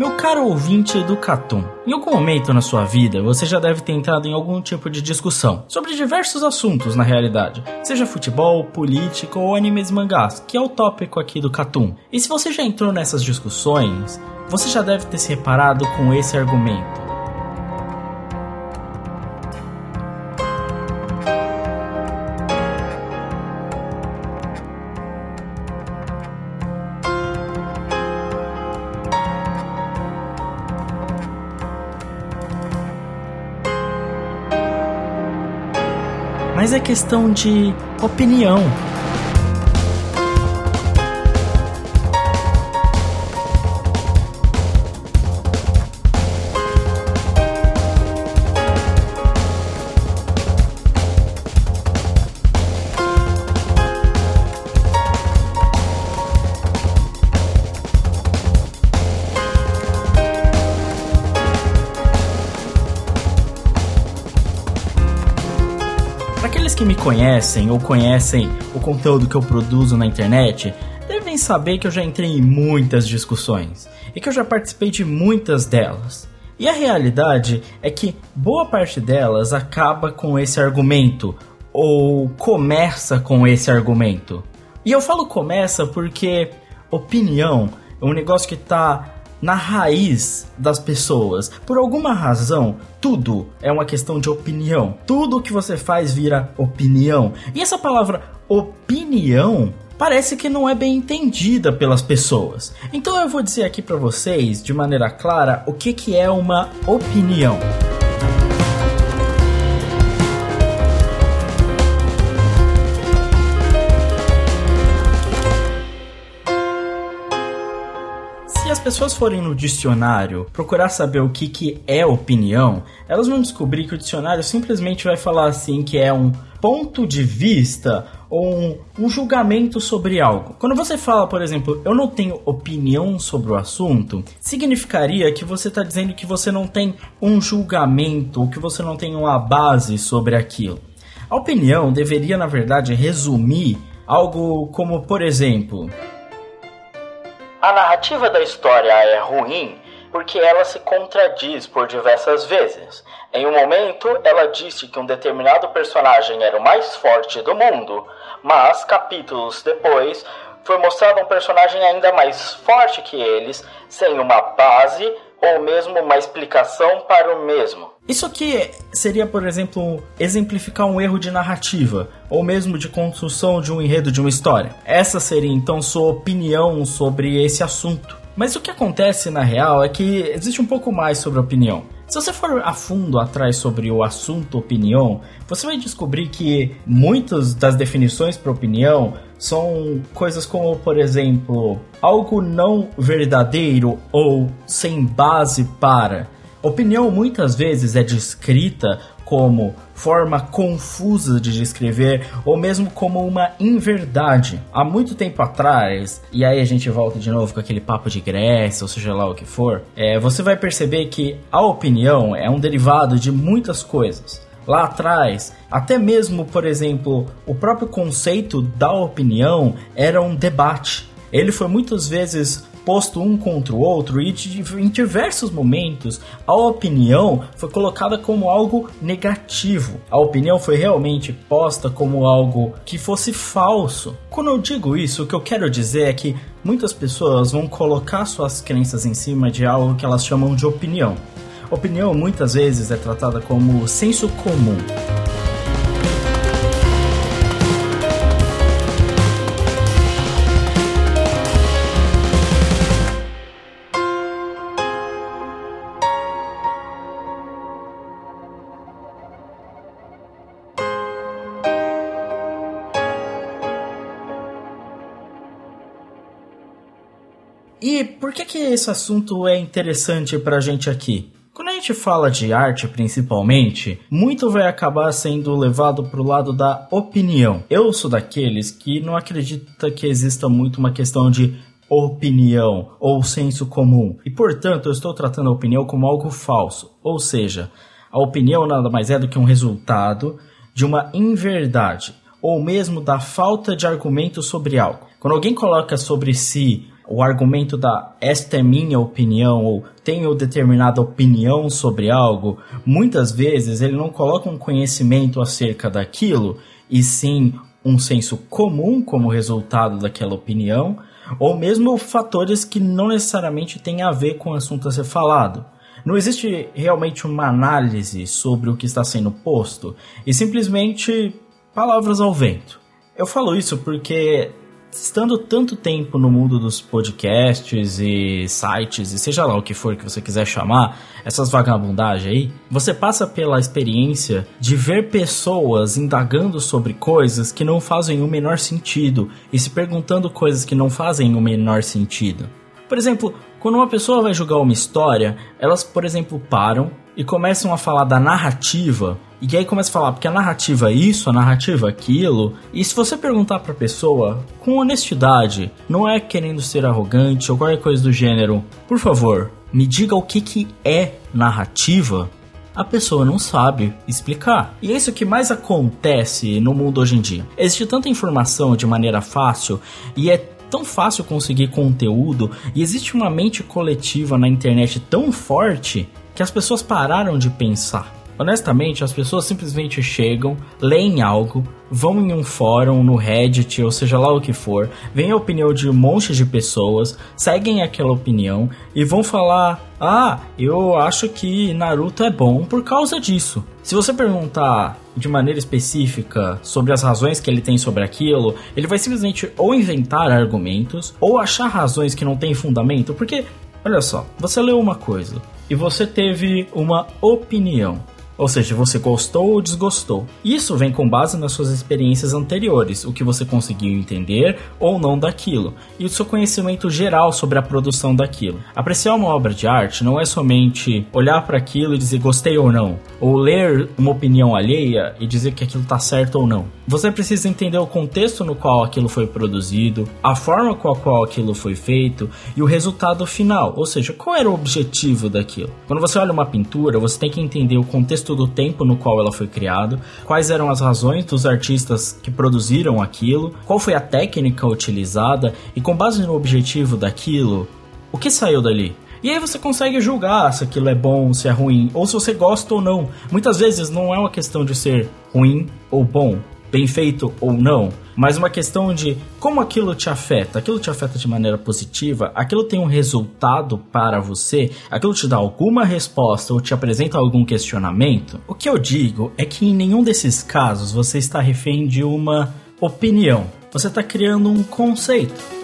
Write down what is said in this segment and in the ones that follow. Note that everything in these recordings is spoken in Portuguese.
Meu caro ouvinte do Catum, em algum momento na sua vida você já deve ter entrado em algum tipo de discussão sobre diversos assuntos na realidade, seja futebol, política ou animes e mangás, que é o tópico aqui do Catum. E se você já entrou nessas discussões, você já deve ter se reparado com esse argumento. Questão de opinião. Conhecem ou conhecem o conteúdo que eu produzo na internet devem saber que eu já entrei em muitas discussões e que eu já participei de muitas delas. E a realidade é que boa parte delas acaba com esse argumento ou começa com esse argumento. E eu falo começa porque opinião é um negócio que está na raiz das pessoas. Por alguma razão, tudo é uma questão de opinião. Tudo que você faz vira opinião. E essa palavra opinião parece que não é bem entendida pelas pessoas. Então eu vou dizer aqui para vocês, de maneira clara, o que, que é uma opinião. As pessoas forem no dicionário procurar saber o que, que é opinião, elas vão descobrir que o dicionário simplesmente vai falar assim que é um ponto de vista ou um, um, julgamento sobre algo. Quando você fala, por exemplo, eu não tenho opinião sobre o assunto, significaria que você está dizendo que você não tem um julgamento ou que você não tem uma base sobre aquilo. A opinião deveria, na verdade, resumir algo como, por exemplo, a narrativa da história é ruim porque ela se contradiz por diversas vezes. Em um momento, ela disse que um determinado personagem era o mais forte do mundo, mas capítulos depois foi mostrado um personagem ainda mais forte que eles, sem uma base ou mesmo uma explicação para o mesmo. Isso aqui seria, por exemplo, exemplificar um erro de narrativa, ou mesmo de construção de um enredo de uma história. Essa seria então sua opinião sobre esse assunto. Mas o que acontece na real é que existe um pouco mais sobre a opinião. Se você for a fundo atrás sobre o assunto opinião, você vai descobrir que muitas das definições para opinião são coisas como, por exemplo, algo não verdadeiro ou sem base para. Opinião muitas vezes é descrita como forma confusa de descrever ou mesmo como uma inverdade. Há muito tempo atrás, e aí a gente volta de novo com aquele papo de Grécia, ou seja lá o que for, é, você vai perceber que a opinião é um derivado de muitas coisas. Lá atrás, até mesmo, por exemplo, o próprio conceito da opinião era um debate. Ele foi muitas vezes posto um contra o outro e em diversos momentos a opinião foi colocada como algo negativo. A opinião foi realmente posta como algo que fosse falso. Quando eu digo isso, o que eu quero dizer é que muitas pessoas vão colocar suas crenças em cima de algo que elas chamam de opinião. Opinião muitas vezes é tratada como senso comum. E por que, que esse assunto é interessante para a gente aqui? Quando a gente fala de arte, principalmente, muito vai acabar sendo levado para o lado da opinião. Eu sou daqueles que não acredita que exista muito uma questão de opinião ou senso comum. E portanto, eu estou tratando a opinião como algo falso. Ou seja, a opinião nada mais é do que um resultado de uma inverdade ou mesmo da falta de argumento sobre algo. Quando alguém coloca sobre si o argumento da esta é minha opinião ou tenho determinada opinião sobre algo, muitas vezes ele não coloca um conhecimento acerca daquilo, e sim um senso comum como resultado daquela opinião, ou mesmo fatores que não necessariamente têm a ver com o assunto a ser falado. Não existe realmente uma análise sobre o que está sendo posto, e simplesmente palavras ao vento. Eu falo isso porque estando tanto tempo no mundo dos podcasts e sites, e seja lá o que for que você quiser chamar, essas vagabundagens aí, você passa pela experiência de ver pessoas indagando sobre coisas que não fazem o menor sentido e se perguntando coisas que não fazem o menor sentido. Por exemplo, quando uma pessoa vai julgar uma história, elas, por exemplo, param e começam a falar da narrativa e aí começa a falar, porque a narrativa é isso, a narrativa é aquilo. E se você perguntar pra pessoa com honestidade, não é querendo ser arrogante ou qualquer coisa do gênero, por favor, me diga o que, que é narrativa, a pessoa não sabe explicar. E é isso que mais acontece no mundo hoje em dia. Existe tanta informação de maneira fácil e é tão fácil conseguir conteúdo e existe uma mente coletiva na internet tão forte que as pessoas pararam de pensar. Honestamente, as pessoas simplesmente chegam, leem algo, vão em um fórum, no Reddit, ou seja lá o que for, veem a opinião de um monte de pessoas, seguem aquela opinião e vão falar: Ah, eu acho que Naruto é bom por causa disso. Se você perguntar de maneira específica sobre as razões que ele tem sobre aquilo, ele vai simplesmente ou inventar argumentos ou achar razões que não têm fundamento, porque olha só, você leu uma coisa e você teve uma opinião. Ou seja, você gostou ou desgostou. Isso vem com base nas suas experiências anteriores, o que você conseguiu entender ou não daquilo, e o seu conhecimento geral sobre a produção daquilo. Apreciar uma obra de arte não é somente olhar para aquilo e dizer gostei ou não, ou ler uma opinião alheia e dizer que aquilo está certo ou não. Você precisa entender o contexto no qual aquilo foi produzido, a forma com a qual aquilo foi feito e o resultado final, ou seja, qual era o objetivo daquilo. Quando você olha uma pintura, você tem que entender o contexto do tempo no qual ela foi criada, quais eram as razões dos artistas que produziram aquilo, qual foi a técnica utilizada e com base no objetivo daquilo, o que saiu dali? E aí você consegue julgar se aquilo é bom, se é ruim, ou se você gosta ou não. Muitas vezes não é uma questão de ser ruim ou bom, bem feito ou não, mas uma questão de como aquilo te afeta. Aquilo te afeta de maneira positiva, aquilo tem um resultado para você, aquilo te dá alguma resposta ou te apresenta algum questionamento. O que eu digo é que em nenhum desses casos você está refém de uma opinião. Você está criando um conceito.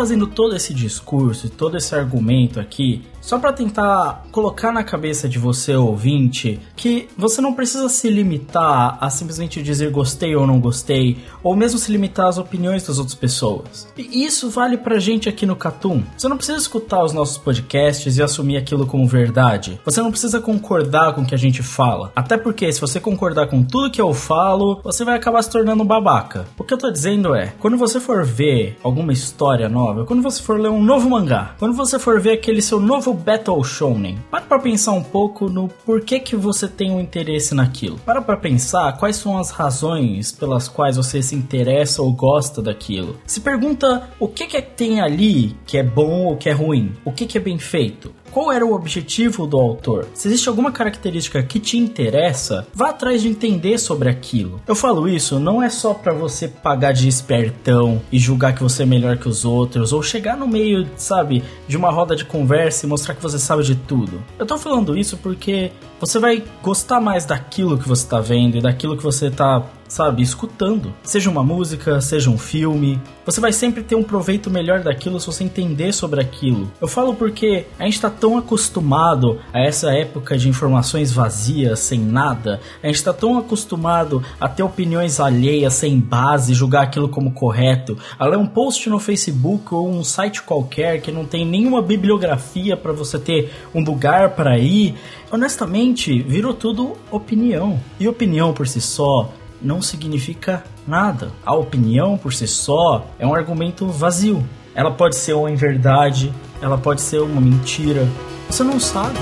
Fazendo todo esse discurso e todo esse argumento aqui só para tentar colocar na cabeça de você, ouvinte, que você não precisa se limitar a simplesmente dizer gostei ou não gostei, ou mesmo se limitar às opiniões das outras pessoas. E isso vale pra gente aqui no Catum. Você não precisa escutar os nossos podcasts e assumir aquilo como verdade. Você não precisa concordar com o que a gente fala. Até porque se você concordar com tudo que eu falo, você vai acabar se tornando babaca. O que eu tô dizendo é, quando você for ver alguma história quando você for ler um novo mangá, quando você for ver aquele seu novo Battle Shonen. Para pra pensar um pouco no porquê que você tem um interesse naquilo. Para pra pensar quais são as razões pelas quais você se interessa ou gosta daquilo. Se pergunta o que, que tem ali que é bom ou que é ruim. O que, que é bem feito. Qual era o objetivo do autor? Se existe alguma característica que te interessa, vá atrás de entender sobre aquilo. Eu falo isso não é só para você pagar de espertão e julgar que você é melhor que os outros ou chegar no meio, sabe, de uma roda de conversa e mostrar que você sabe de tudo. Eu tô falando isso porque você vai gostar mais daquilo que você tá vendo e daquilo que você tá sabe, escutando. Seja uma música, seja um filme. Você vai sempre ter um proveito melhor daquilo se você entender sobre aquilo. Eu falo porque a gente está tão acostumado a essa época de informações vazias, sem nada. A gente está tão acostumado a ter opiniões alheias, sem base, julgar aquilo como correto. A ler um post no Facebook ou um site qualquer que não tem nenhuma bibliografia para você ter um lugar para ir. Honestamente, virou tudo opinião. E opinião por si só não significa nada. A opinião por si só é um argumento vazio. Ela pode ser uma verdade, ela pode ser uma mentira. Você não sabe.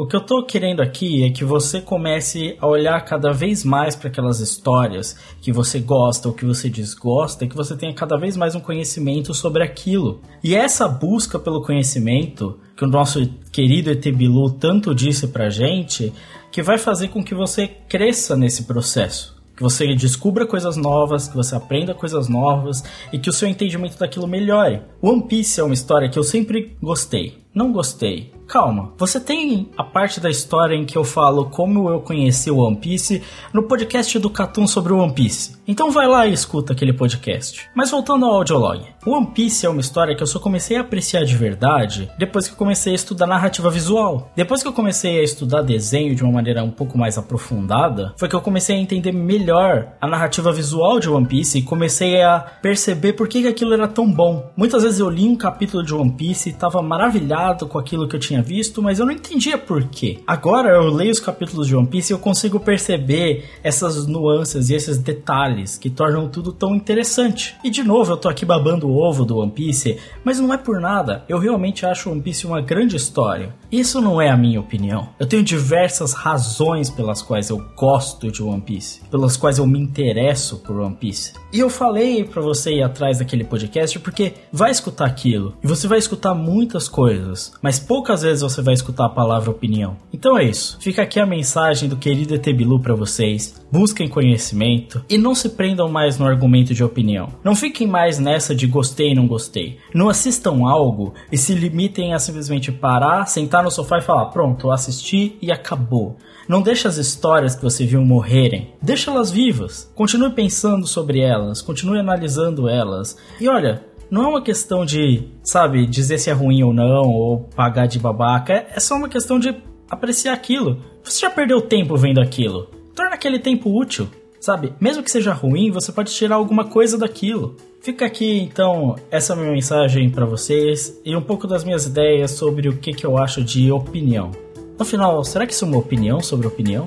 O que eu tô querendo aqui é que você comece a olhar cada vez mais para aquelas histórias que você gosta ou que você desgosta e que você tenha cada vez mais um conhecimento sobre aquilo. E essa busca pelo conhecimento que o nosso querido ET Bilu tanto disse pra gente, que vai fazer com que você cresça nesse processo que você descubra coisas novas, que você aprenda coisas novas e que o seu entendimento daquilo melhore. One Piece é uma história que eu sempre gostei. Não gostei, calma. Você tem a parte da história em que eu falo como eu conheci o One Piece no podcast do Catum sobre o One Piece. Então vai lá e escuta aquele podcast. Mas voltando ao audiolog. One Piece é uma história que eu só comecei a apreciar de verdade depois que eu comecei a estudar narrativa visual. Depois que eu comecei a estudar desenho de uma maneira um pouco mais aprofundada, foi que eu comecei a entender melhor a narrativa visual de One Piece e comecei a perceber por que aquilo era tão bom. Muitas vezes eu li um capítulo de One Piece e estava maravilhado com aquilo que eu tinha tinha visto, mas eu não entendia por quê. Agora eu leio os capítulos de One Piece e eu consigo perceber essas nuances e esses detalhes que tornam tudo tão interessante. E de novo, eu tô aqui babando o ovo do One Piece, mas não é por nada. Eu realmente acho One Piece uma grande história. Isso não é a minha opinião. Eu tenho diversas razões pelas quais eu gosto de One Piece, pelas quais eu me interesso por One Piece. E eu falei para você ir atrás daquele podcast porque vai escutar aquilo e você vai escutar muitas coisas, mas poucas vezes você vai escutar a palavra opinião. Então é isso. Fica aqui a mensagem do querido ET Bilu para vocês. Busquem conhecimento e não se prendam mais no argumento de opinião. Não fiquem mais nessa de gostei e não gostei. Não assistam algo e se limitem a simplesmente parar, sentar no sofá e falar: pronto, assisti e acabou. Não deixe as histórias que você viu morrerem. Deixa elas vivas. Continue pensando sobre elas, continue analisando elas. E olha, não é uma questão de, sabe, dizer se é ruim ou não, ou pagar de babaca. É só uma questão de apreciar aquilo. Você já perdeu tempo vendo aquilo. Torna aquele tempo útil, sabe? Mesmo que seja ruim, você pode tirar alguma coisa daquilo. Fica aqui então essa minha mensagem para vocês e um pouco das minhas ideias sobre o que, que eu acho de opinião. No final, será que isso é uma opinião sobre opinião?